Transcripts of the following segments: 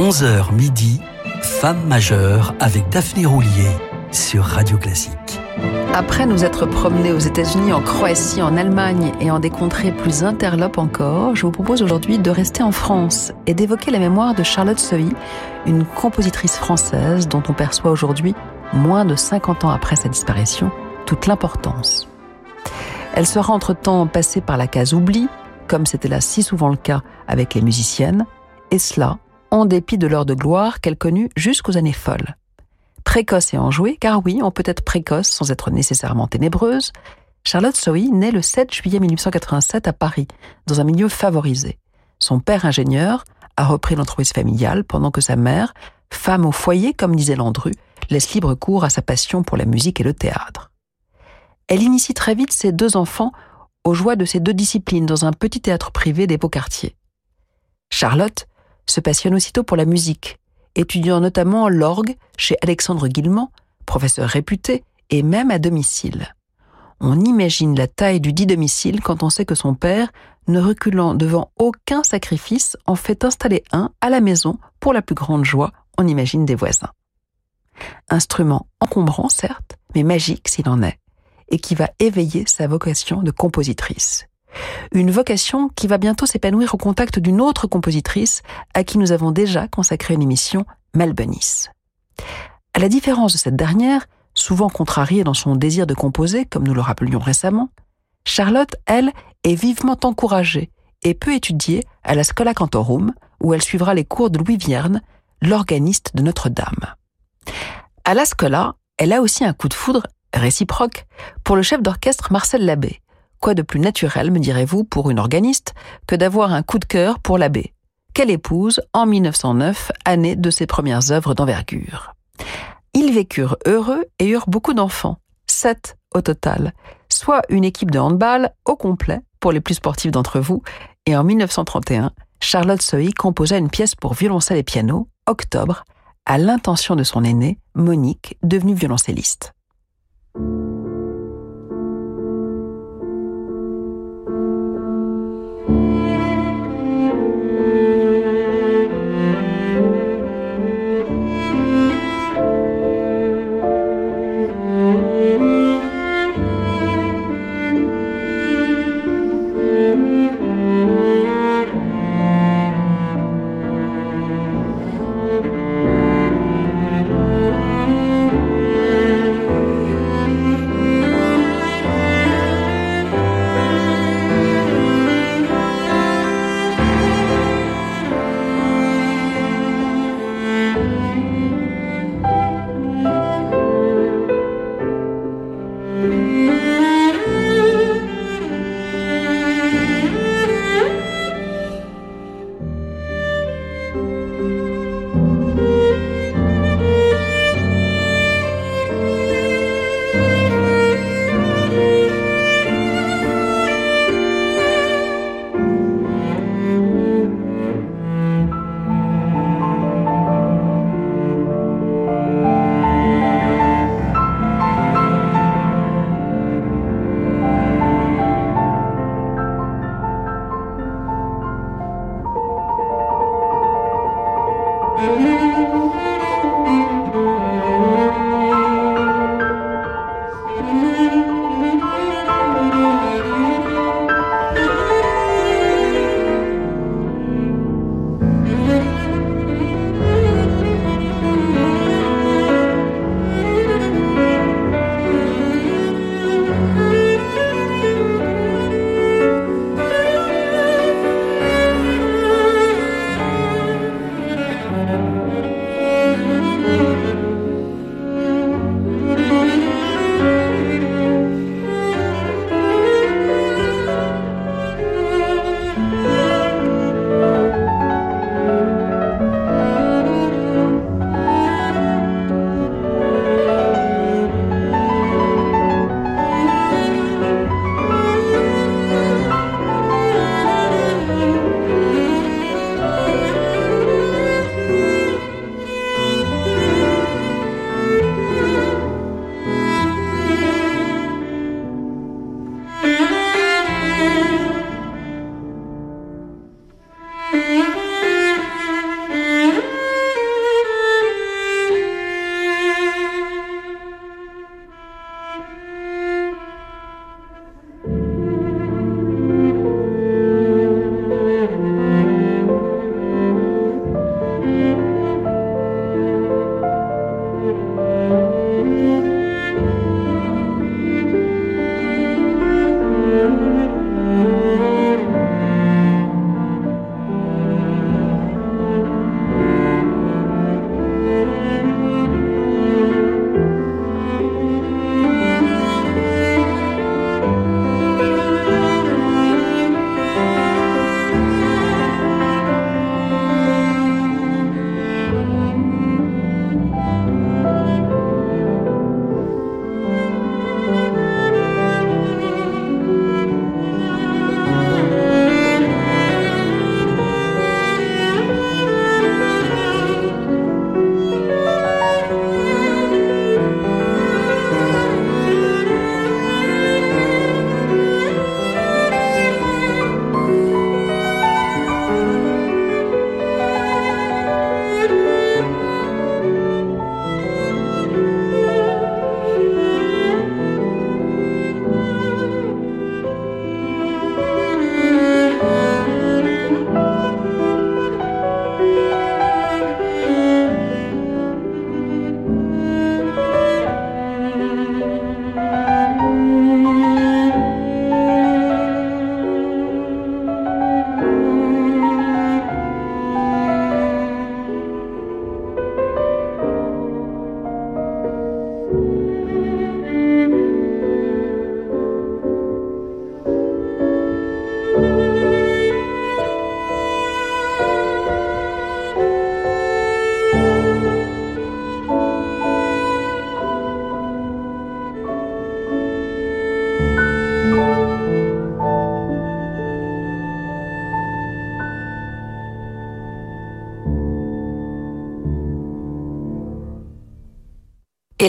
11h midi, Femme majeure avec Daphné Roulier sur Radio Classique. Après nous être promenés aux États-Unis, en Croatie, en Allemagne et en des contrées plus interlopes encore, je vous propose aujourd'hui de rester en France et d'évoquer la mémoire de Charlotte Sohy, une compositrice française dont on perçoit aujourd'hui, moins de 50 ans après sa disparition, toute l'importance. Elle sera entre-temps passée par la case oubli, comme c'était là si souvent le cas avec les musiciennes, et cela en dépit de l'heure de gloire qu'elle connut jusqu'aux années folles. Précoce et enjouée, car oui, on peut être précoce sans être nécessairement ténébreuse, Charlotte Sohy naît le 7 juillet 1887 à Paris, dans un milieu favorisé. Son père ingénieur a repris l'entreprise familiale pendant que sa mère, femme au foyer comme disait Landru, laisse libre cours à sa passion pour la musique et le théâtre. Elle initie très vite ses deux enfants aux joies de ces deux disciplines dans un petit théâtre privé des beaux quartiers. Charlotte se passionne aussitôt pour la musique, étudiant notamment l'orgue chez Alexandre Guillemont, professeur réputé, et même à domicile. On imagine la taille du dit domicile quand on sait que son père, ne reculant devant aucun sacrifice, en fait installer un à la maison pour la plus grande joie, on imagine des voisins. Instrument encombrant, certes, mais magique s'il en est, et qui va éveiller sa vocation de compositrice. Une vocation qui va bientôt s'épanouir au contact d'une autre compositrice à qui nous avons déjà consacré une émission, Malbenis. À la différence de cette dernière, souvent contrariée dans son désir de composer, comme nous le rappelions récemment, Charlotte, elle, est vivement encouragée et peut étudier à la Scola Cantorum, où elle suivra les cours de Louis Vierne, l'organiste de Notre-Dame. À la Scola, elle a aussi un coup de foudre réciproque pour le chef d'orchestre Marcel Labbé, Quoi de plus naturel, me direz-vous, pour une organiste, que d'avoir un coup de cœur pour l'abbé, qu'elle épouse en 1909, année de ses premières œuvres d'envergure. Ils vécurent heureux et eurent beaucoup d'enfants, sept au total, soit une équipe de handball au complet pour les plus sportifs d'entre vous, et en 1931, Charlotte Sohy composa une pièce pour violoncelle et piano, Octobre, à l'intention de son aînée, Monique, devenue violoncelliste.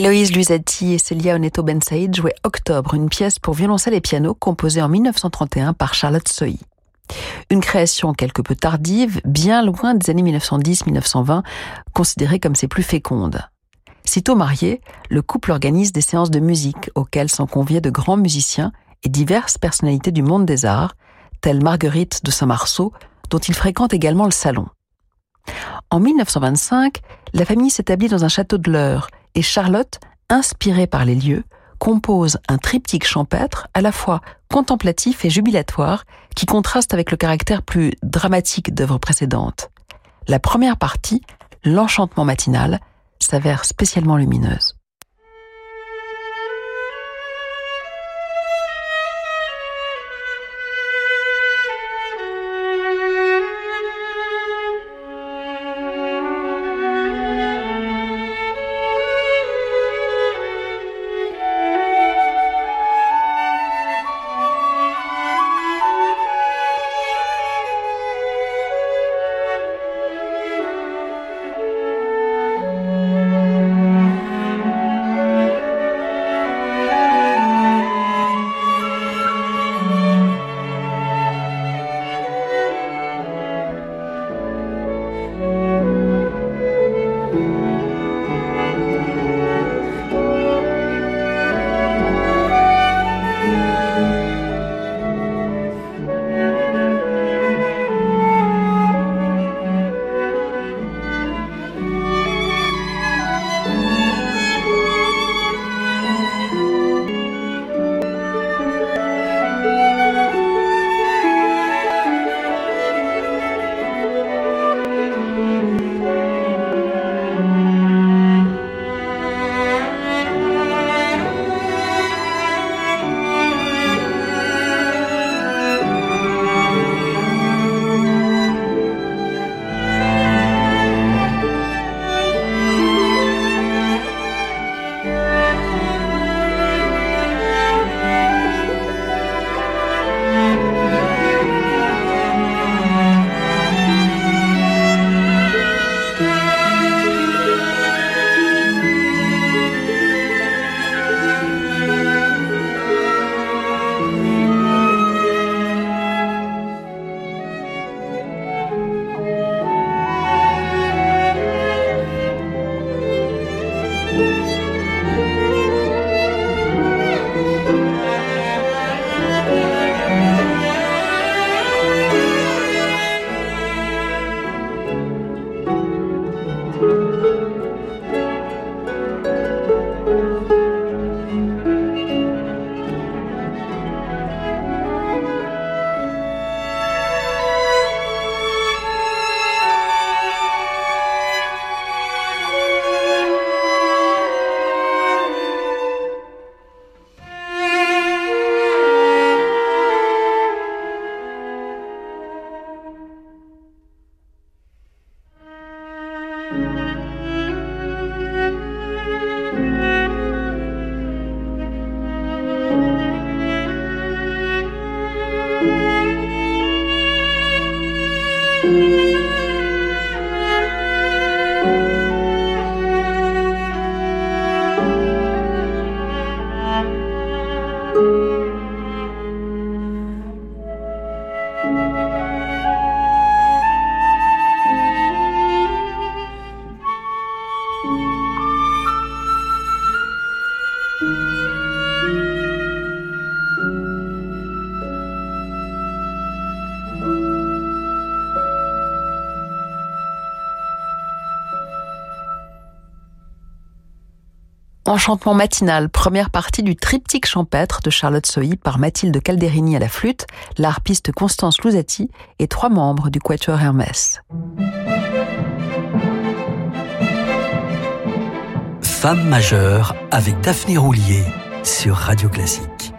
Héloïse Luisati et Celia Oneto Ben Saïd jouaient Octobre, une pièce pour violoncelle et piano composée en 1931 par Charlotte Sohi. Une création quelque peu tardive, bien loin des années 1910-1920, considérée comme ses plus fécondes. Sitôt marié, le couple organise des séances de musique auxquelles sont conviés de grands musiciens et diverses personnalités du monde des arts, telles Marguerite de Saint-Marceau, dont il fréquente également le salon. En 1925, la famille s'établit dans un château de l'Eure et Charlotte, inspirée par les lieux, compose un triptyque champêtre à la fois contemplatif et jubilatoire qui contraste avec le caractère plus dramatique d'œuvres précédentes. La première partie, l'enchantement matinal, s'avère spécialement lumineuse. Enchantement matinal, première partie du triptyque champêtre de Charlotte Sohi par Mathilde Calderini à la flûte, l'harpiste Constance Louzati et trois membres du Quatuor Hermès. Femme majeure avec Daphné Roulier sur Radio Classique.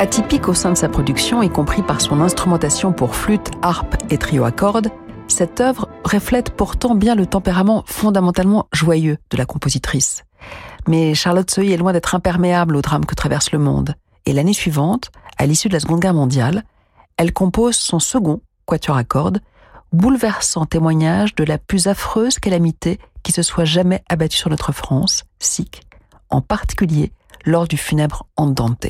Atypique au sein de sa production, y compris par son instrumentation pour flûte, harpe et trio à cordes, cette œuvre reflète pourtant bien le tempérament fondamentalement joyeux de la compositrice. Mais Charlotte Sohi est loin d'être imperméable au drame que traverse le monde. Et l'année suivante, à l'issue de la Seconde Guerre mondiale, elle compose son second quatuor à cordes, bouleversant témoignage de la plus affreuse calamité qui se soit jamais abattue sur notre France, sic, en particulier lors du funèbre Andante.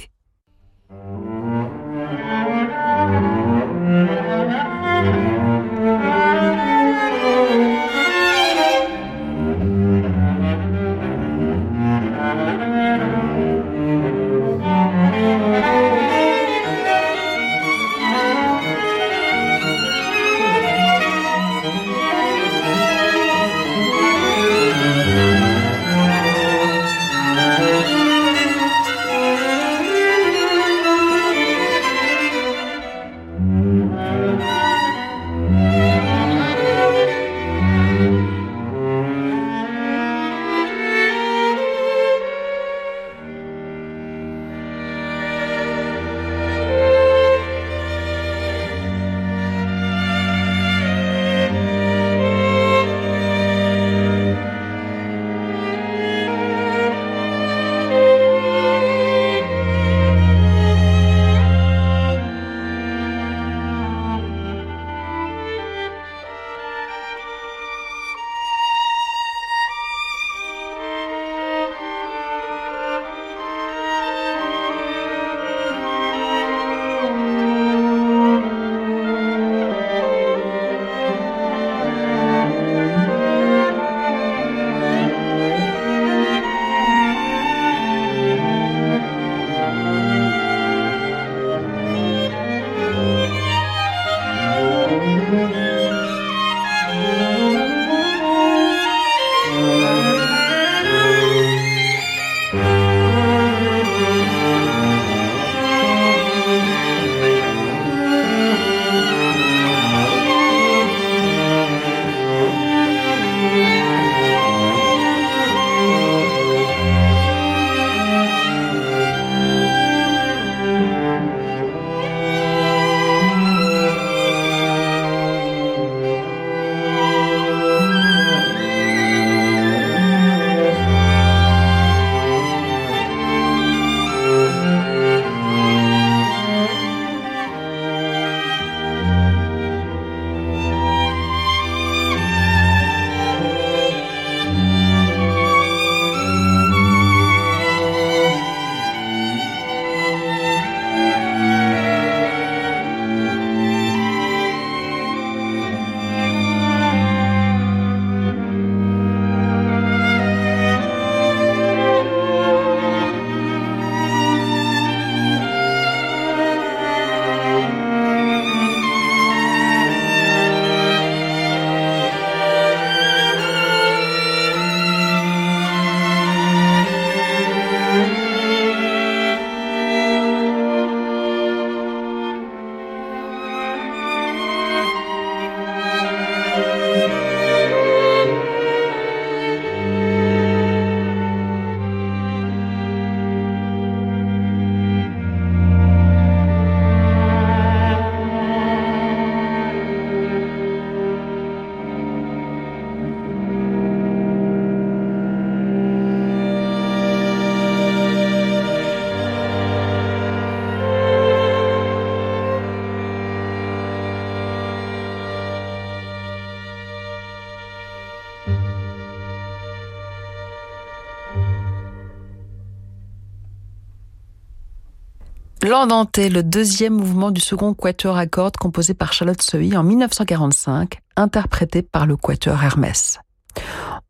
L'Andante, le deuxième mouvement du second quatuor à cordes composé par Charlotte Sohi en 1945, interprété par le quatuor Hermès.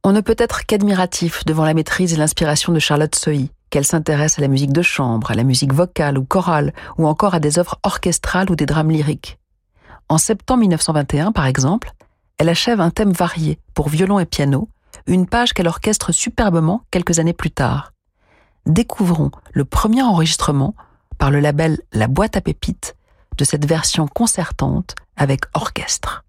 On ne peut être qu'admiratif devant la maîtrise et l'inspiration de Charlotte Sohi, qu'elle s'intéresse à la musique de chambre, à la musique vocale ou chorale, ou encore à des œuvres orchestrales ou des drames lyriques. En septembre 1921, par exemple, elle achève un thème varié pour violon et piano, une page qu'elle orchestre superbement quelques années plus tard. Découvrons le premier enregistrement par le label La Boîte à Pépites de cette version concertante avec orchestre.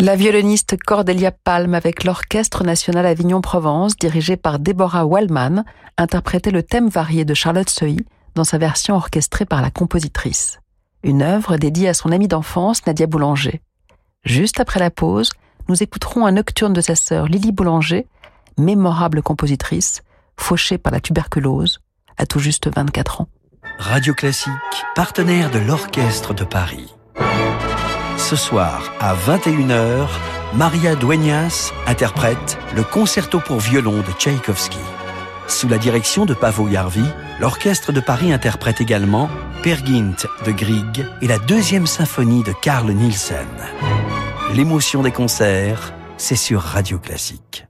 La violoniste Cordelia Palm avec l'Orchestre national Avignon-Provence, dirigé par Deborah Wallman, interprétait le thème varié de Charlotte Seuil dans sa version orchestrée par la compositrice. Une œuvre dédiée à son amie d'enfance, Nadia Boulanger. Juste après la pause, nous écouterons un nocturne de sa sœur Lily Boulanger, mémorable compositrice, fauchée par la tuberculose, à tout juste 24 ans. Radio Classique, partenaire de l'Orchestre de Paris. Ce soir, à 21h, Maria Dueñas interprète le concerto pour violon de Tchaïkovski. Sous la direction de Pavo Jarvi, l'Orchestre de Paris interprète également Per Gynt de Grieg et la deuxième symphonie de Carl Nielsen. L'émotion des concerts, c'est sur Radio Classique.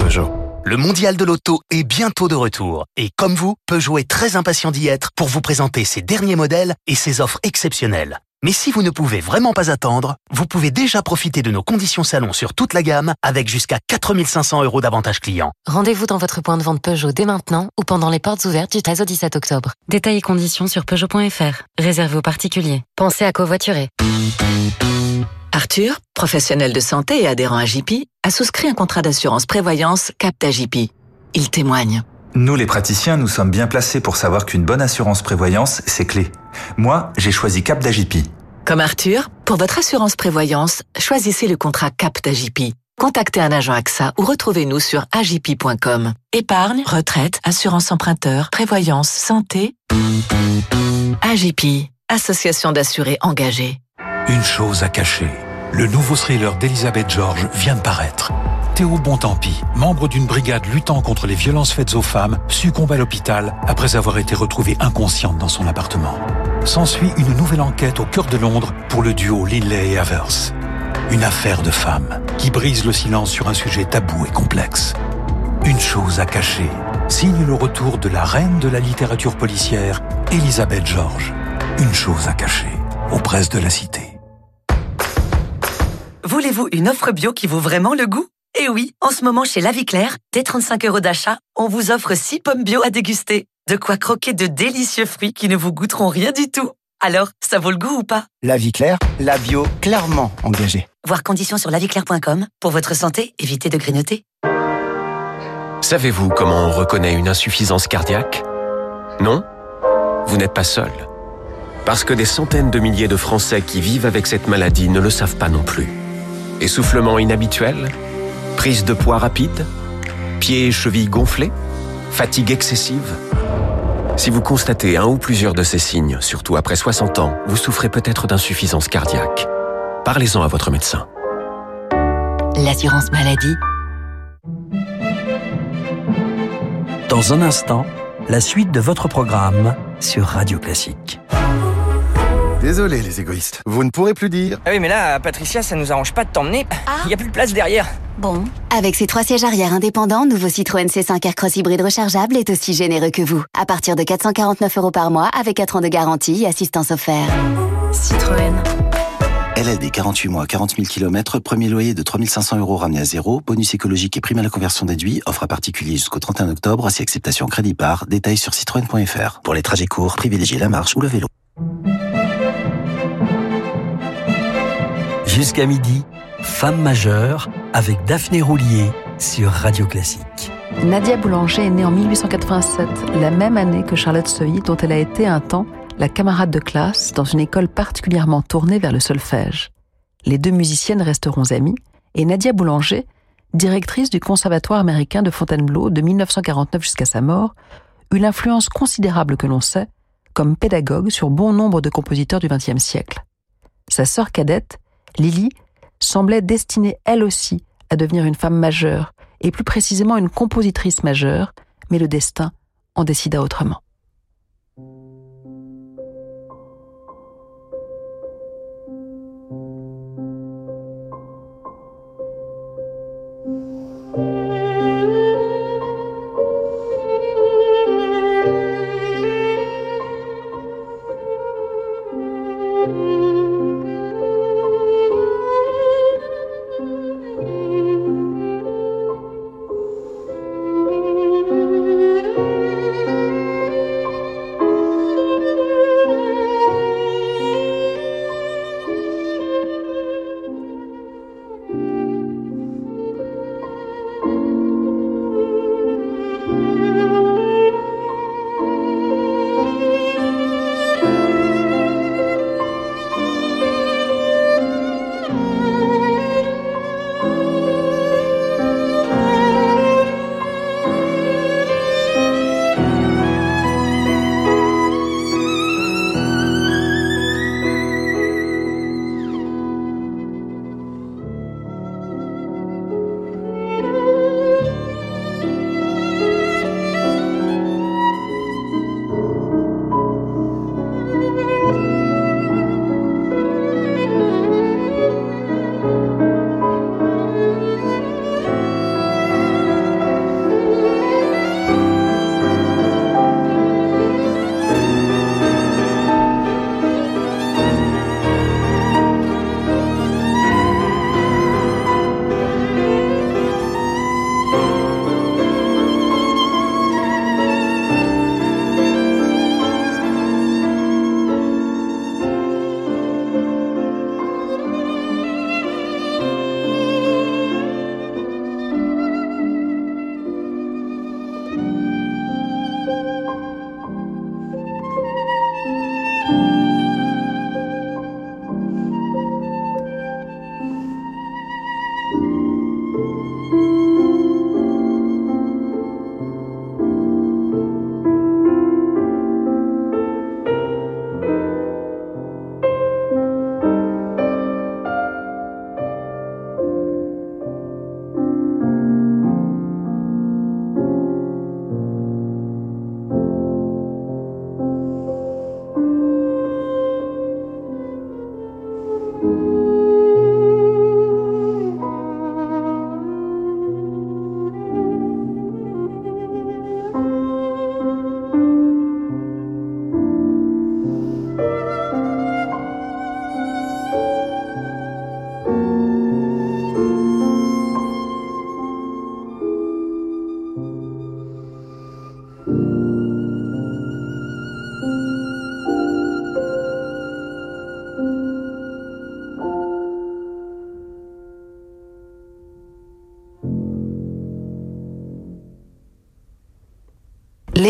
Peugeot. Le mondial de l'auto est bientôt de retour. Et comme vous, Peugeot est très impatient d'y être pour vous présenter ses derniers modèles et ses offres exceptionnelles. Mais si vous ne pouvez vraiment pas attendre, vous pouvez déjà profiter de nos conditions salon sur toute la gamme avec jusqu'à 4500 euros d'avantages clients. Rendez-vous dans votre point de vente Peugeot dès maintenant ou pendant les portes ouvertes du 13 au 17 octobre. Détails et conditions sur Peugeot.fr. Réservé aux particuliers. Pensez à covoiturer. Arthur, professionnel de santé et adhérent à JP, a souscrit un contrat d'assurance prévoyance Capta JP. Il témoigne. Nous, les praticiens, nous sommes bien placés pour savoir qu'une bonne assurance prévoyance, c'est clé. Moi, j'ai choisi Cap d'Agipi. Comme Arthur, pour votre assurance prévoyance, choisissez le contrat Capta JP. Contactez un agent AXA ou retrouvez-nous sur agip.com. Épargne, retraite, assurance emprunteur, prévoyance, santé. AGP, association d'assurés engagés. Une chose à cacher. Le nouveau thriller d'Elisabeth George vient de paraître. Théo Bontempi, membre d'une brigade luttant contre les violences faites aux femmes, succombe à l'hôpital après avoir été retrouvée inconsciente dans son appartement. S'ensuit une nouvelle enquête au cœur de Londres pour le duo Linley et Havers. Une affaire de femme qui brise le silence sur un sujet tabou et complexe. Une chose à cacher signe le retour de la reine de la littérature policière, Elisabeth George. Une chose à cacher aux presses de la cité. Voulez-vous une offre bio qui vaut vraiment le goût? Eh oui, en ce moment chez La Vie Claire, dès 35 euros d'achat, on vous offre 6 pommes bio à déguster. De quoi croquer de délicieux fruits qui ne vous goûteront rien du tout. Alors, ça vaut le goût ou pas? La vie claire, la bio clairement engagée. Voir conditions sur laviclaire.com. Pour votre santé, évitez de grignoter. Savez-vous comment on reconnaît une insuffisance cardiaque? Non? Vous n'êtes pas seul. Parce que des centaines de milliers de Français qui vivent avec cette maladie ne le savent pas non plus. Essoufflement inhabituel Prise de poids rapide Pieds et chevilles gonflés Fatigue excessive Si vous constatez un ou plusieurs de ces signes, surtout après 60 ans, vous souffrez peut-être d'insuffisance cardiaque. Parlez-en à votre médecin. L'assurance maladie. Dans un instant, la suite de votre programme sur Radio Classique. Désolé, les égoïstes. Vous ne pourrez plus dire. Ah oui, mais là, Patricia, ça nous arrange pas de t'emmener. Il y a plus de place derrière. Bon. Avec ses trois sièges arrière indépendants, nouveau Citroën C5 Aircross hybride rechargeable est aussi généreux que vous. À partir de 449 euros par mois, avec 4 ans de garantie et assistance offerte. Citroën. LLD 48 mois, 40 000 km, premier loyer de 3500 euros ramené à zéro, bonus écologique et prime à la conversion déduit, offre à particulier jusqu'au 31 octobre, si acceptation crédit par, détails sur citroën.fr. Pour les trajets courts, privilégiez la marche ou le vélo. Jusqu'à midi, Femme majeure avec Daphné Roulier sur Radio Classique. Nadia Boulanger est née en 1887, la même année que Charlotte Seuilly, dont elle a été un temps la camarade de classe dans une école particulièrement tournée vers le solfège. Les deux musiciennes resteront amies, et Nadia Boulanger, directrice du Conservatoire américain de Fontainebleau de 1949 jusqu'à sa mort, eut l'influence considérable que l'on sait comme pédagogue sur bon nombre de compositeurs du XXe siècle. Sa sœur cadette, Lily, semblait destinée elle aussi à devenir une femme majeure, et plus précisément une compositrice majeure, mais le destin en décida autrement.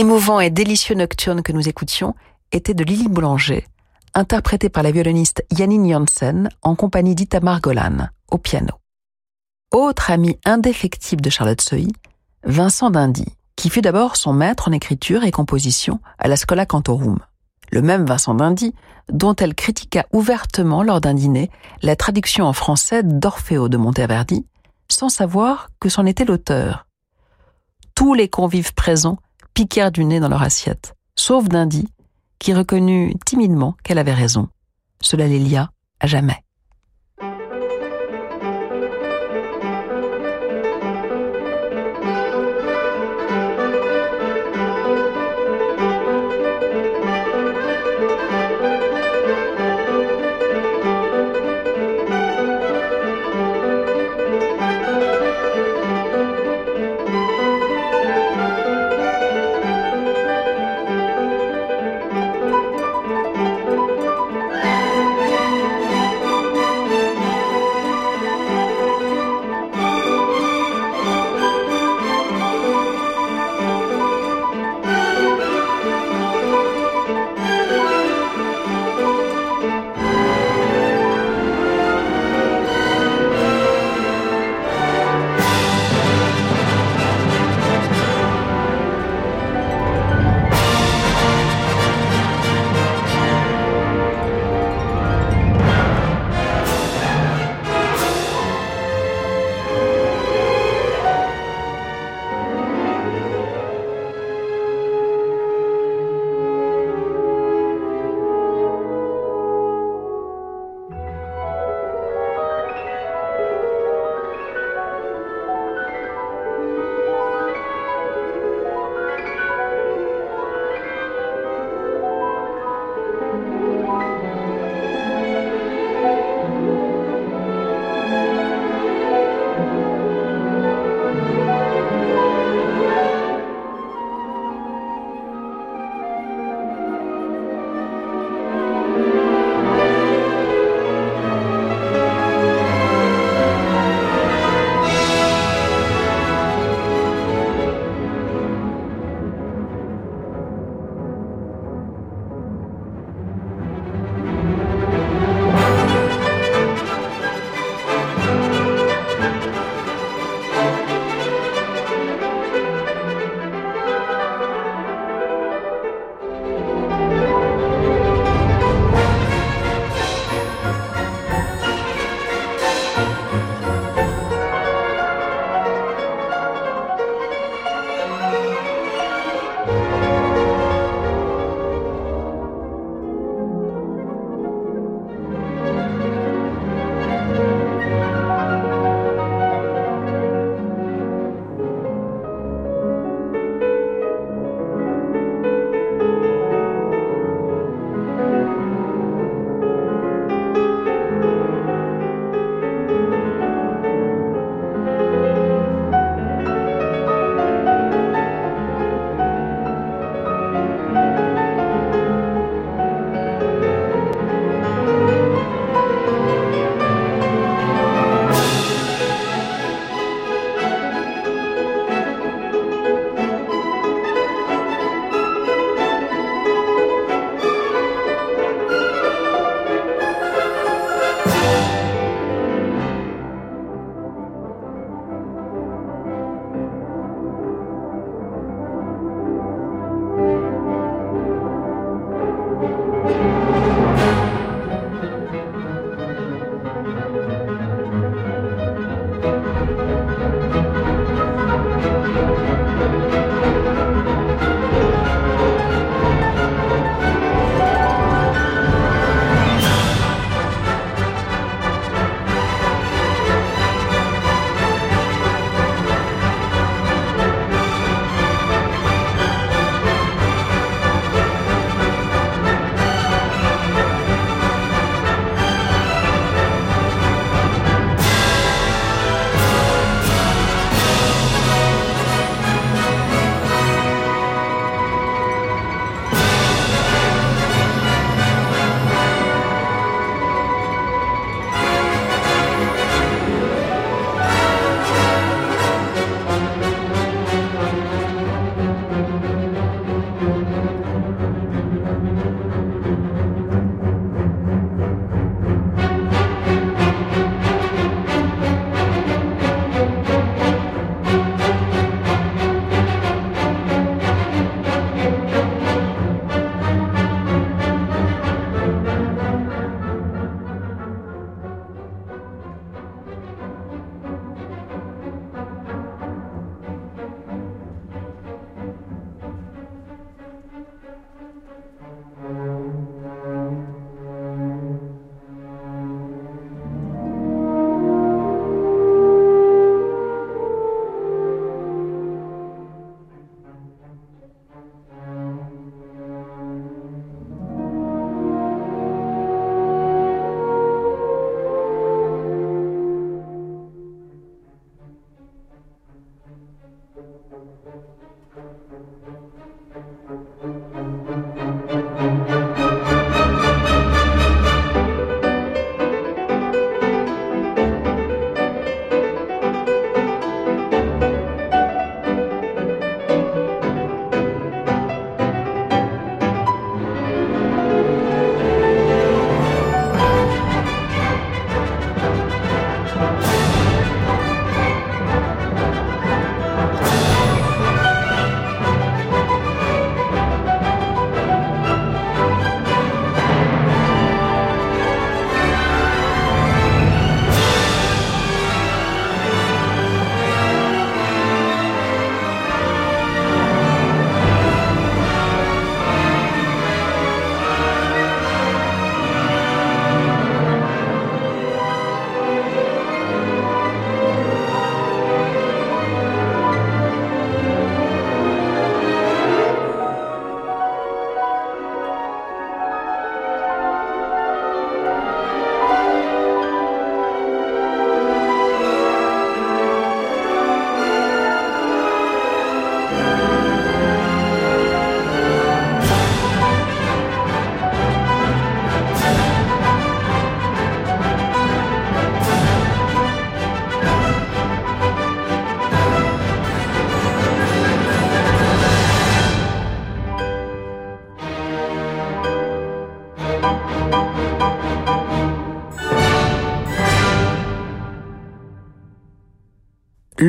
L'émouvant et délicieux nocturne que nous écoutions était de Lily Boulanger, interprété par la violoniste Janine Janssen en compagnie d'Itamar Golan au piano. Autre ami indéfectible de Charlotte Sohi, Vincent Dindy, qui fut d'abord son maître en écriture et composition à la Schola Cantorum. Le même Vincent Dindy, dont elle critiqua ouvertement lors d'un dîner la traduction en français d'Orfeo de Monteverdi, sans savoir que c'en était l'auteur. Tous les convives présents piquèrent du nez dans leur assiette, sauf Dindy, qui reconnut timidement qu'elle avait raison. Cela les lia à jamais.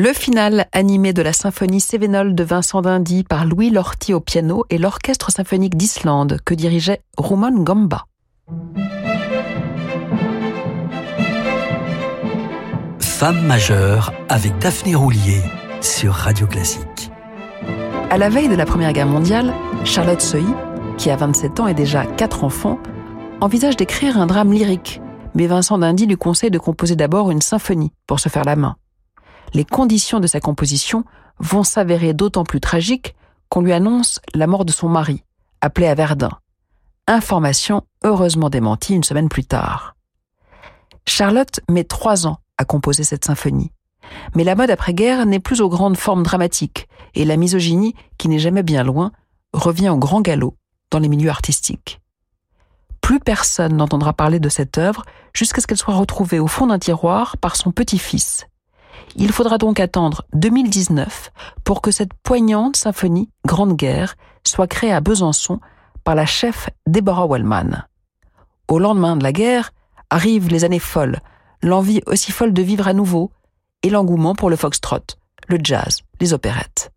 Le final animé de la symphonie Cévenol de Vincent d'Indy par Louis Lorty au piano et l'Orchestre symphonique d'Islande que dirigeait Roman Gamba. Femme majeure avec Daphné Roulier sur Radio Classique. À la veille de la Première Guerre mondiale, Charlotte Sohy, qui a 27 ans et déjà quatre enfants, envisage d'écrire un drame lyrique, mais Vincent d'Indy lui conseille de composer d'abord une symphonie pour se faire la main les conditions de sa composition vont s'avérer d'autant plus tragiques qu'on lui annonce la mort de son mari, appelé à Verdun. Information heureusement démentie une semaine plus tard. Charlotte met trois ans à composer cette symphonie. Mais la mode après-guerre n'est plus aux grandes formes dramatiques, et la misogynie, qui n'est jamais bien loin, revient au grand galop dans les milieux artistiques. Plus personne n'entendra parler de cette œuvre jusqu'à ce qu'elle soit retrouvée au fond d'un tiroir par son petit-fils, il faudra donc attendre 2019 pour que cette poignante symphonie Grande Guerre soit créée à Besançon par la chef Deborah Wellman. Au lendemain de la guerre arrivent les années folles, l'envie aussi folle de vivre à nouveau et l'engouement pour le foxtrot, le jazz, les opérettes.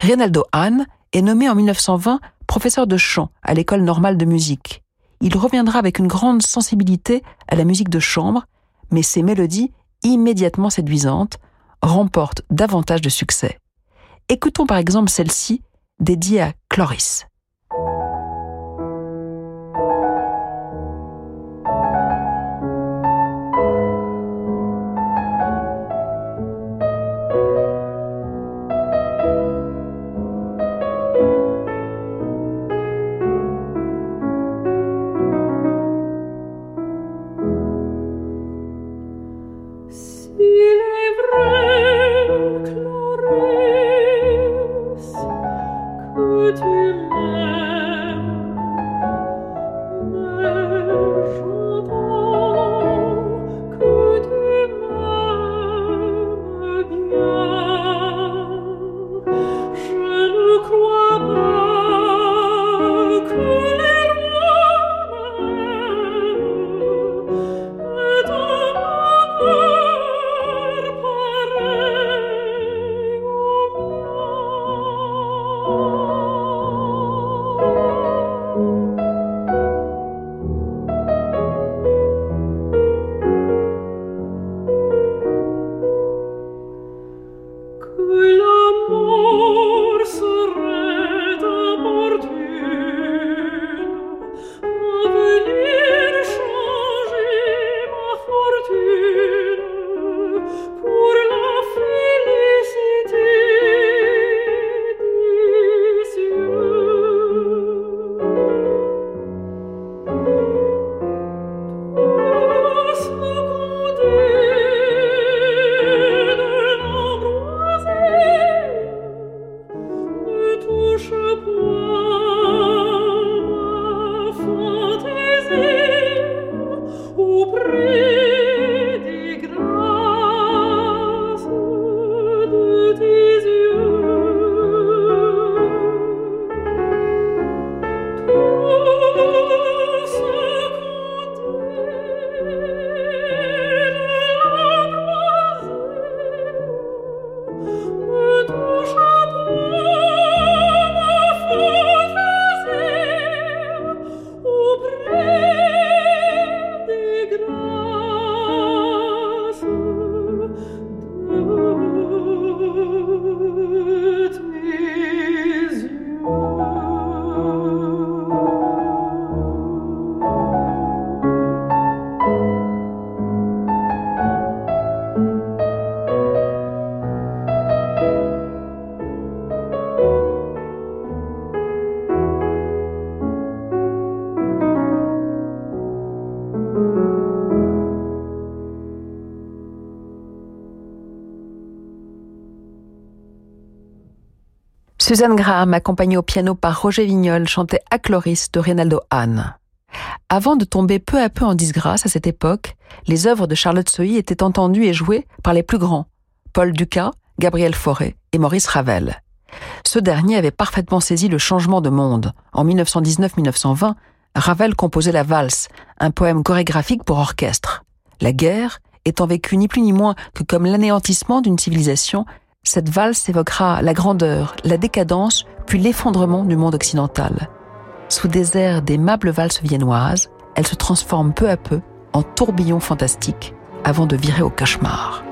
Reynaldo Hahn est nommé en 1920 professeur de chant à l'école normale de musique. Il reviendra avec une grande sensibilité à la musique de chambre, mais ses mélodies immédiatement séduisante, remporte davantage de succès. Écoutons par exemple celle-ci, dédiée à Cloris. Suzanne Graham, accompagnée au piano par Roger Vignol, chantait Acloris de Reynaldo Hahn. Avant de tomber peu à peu en disgrâce à cette époque, les œuvres de Charlotte Sohy étaient entendues et jouées par les plus grands, Paul Dukas, Gabriel Fauré et Maurice Ravel. Ce dernier avait parfaitement saisi le changement de monde. En 1919-1920, Ravel composait la valse, un poème chorégraphique pour orchestre. La guerre, étant vécue ni plus ni moins que comme l'anéantissement d'une civilisation, cette valse évoquera la grandeur, la décadence, puis l'effondrement du monde occidental. Sous des airs d'aimables valses viennoises, elle se transforme peu à peu en tourbillon fantastique avant de virer au cauchemar.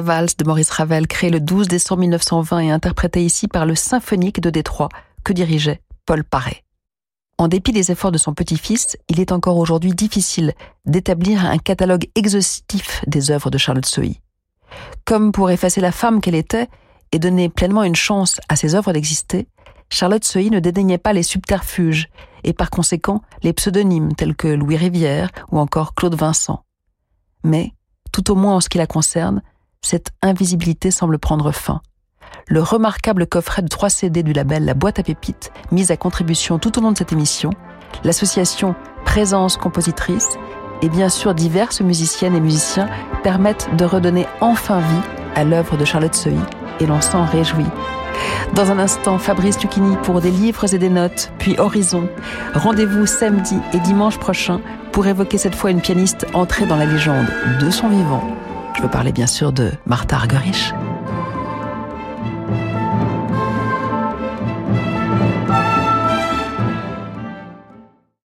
Valse de Maurice Ravel, créée le 12 décembre 1920 et interprétée ici par le symphonique de Détroit que dirigeait Paul Paré. En dépit des efforts de son petit-fils, il est encore aujourd'hui difficile d'établir un catalogue exhaustif des œuvres de Charlotte Sohi. Comme pour effacer la femme qu'elle était et donner pleinement une chance à ses œuvres d'exister, Charlotte Sohi ne dédaignait pas les subterfuges et par conséquent les pseudonymes tels que Louis Rivière ou encore Claude Vincent. Mais, tout au moins en ce qui la concerne, cette invisibilité semble prendre fin. Le remarquable coffret de trois CD du label La Boîte à Pépites, mis à contribution tout au long de cette émission, l'association Présence Compositrice et bien sûr diverses musiciennes et musiciens permettent de redonner enfin vie à l'œuvre de Charlotte Sohi et l'on s'en réjouit. Dans un instant, Fabrice Lucchini pour des livres et des notes, puis Horizon. Rendez-vous samedi et dimanche prochain pour évoquer cette fois une pianiste entrée dans la légende de son vivant. Je veux parler bien sûr de Martha Argerich.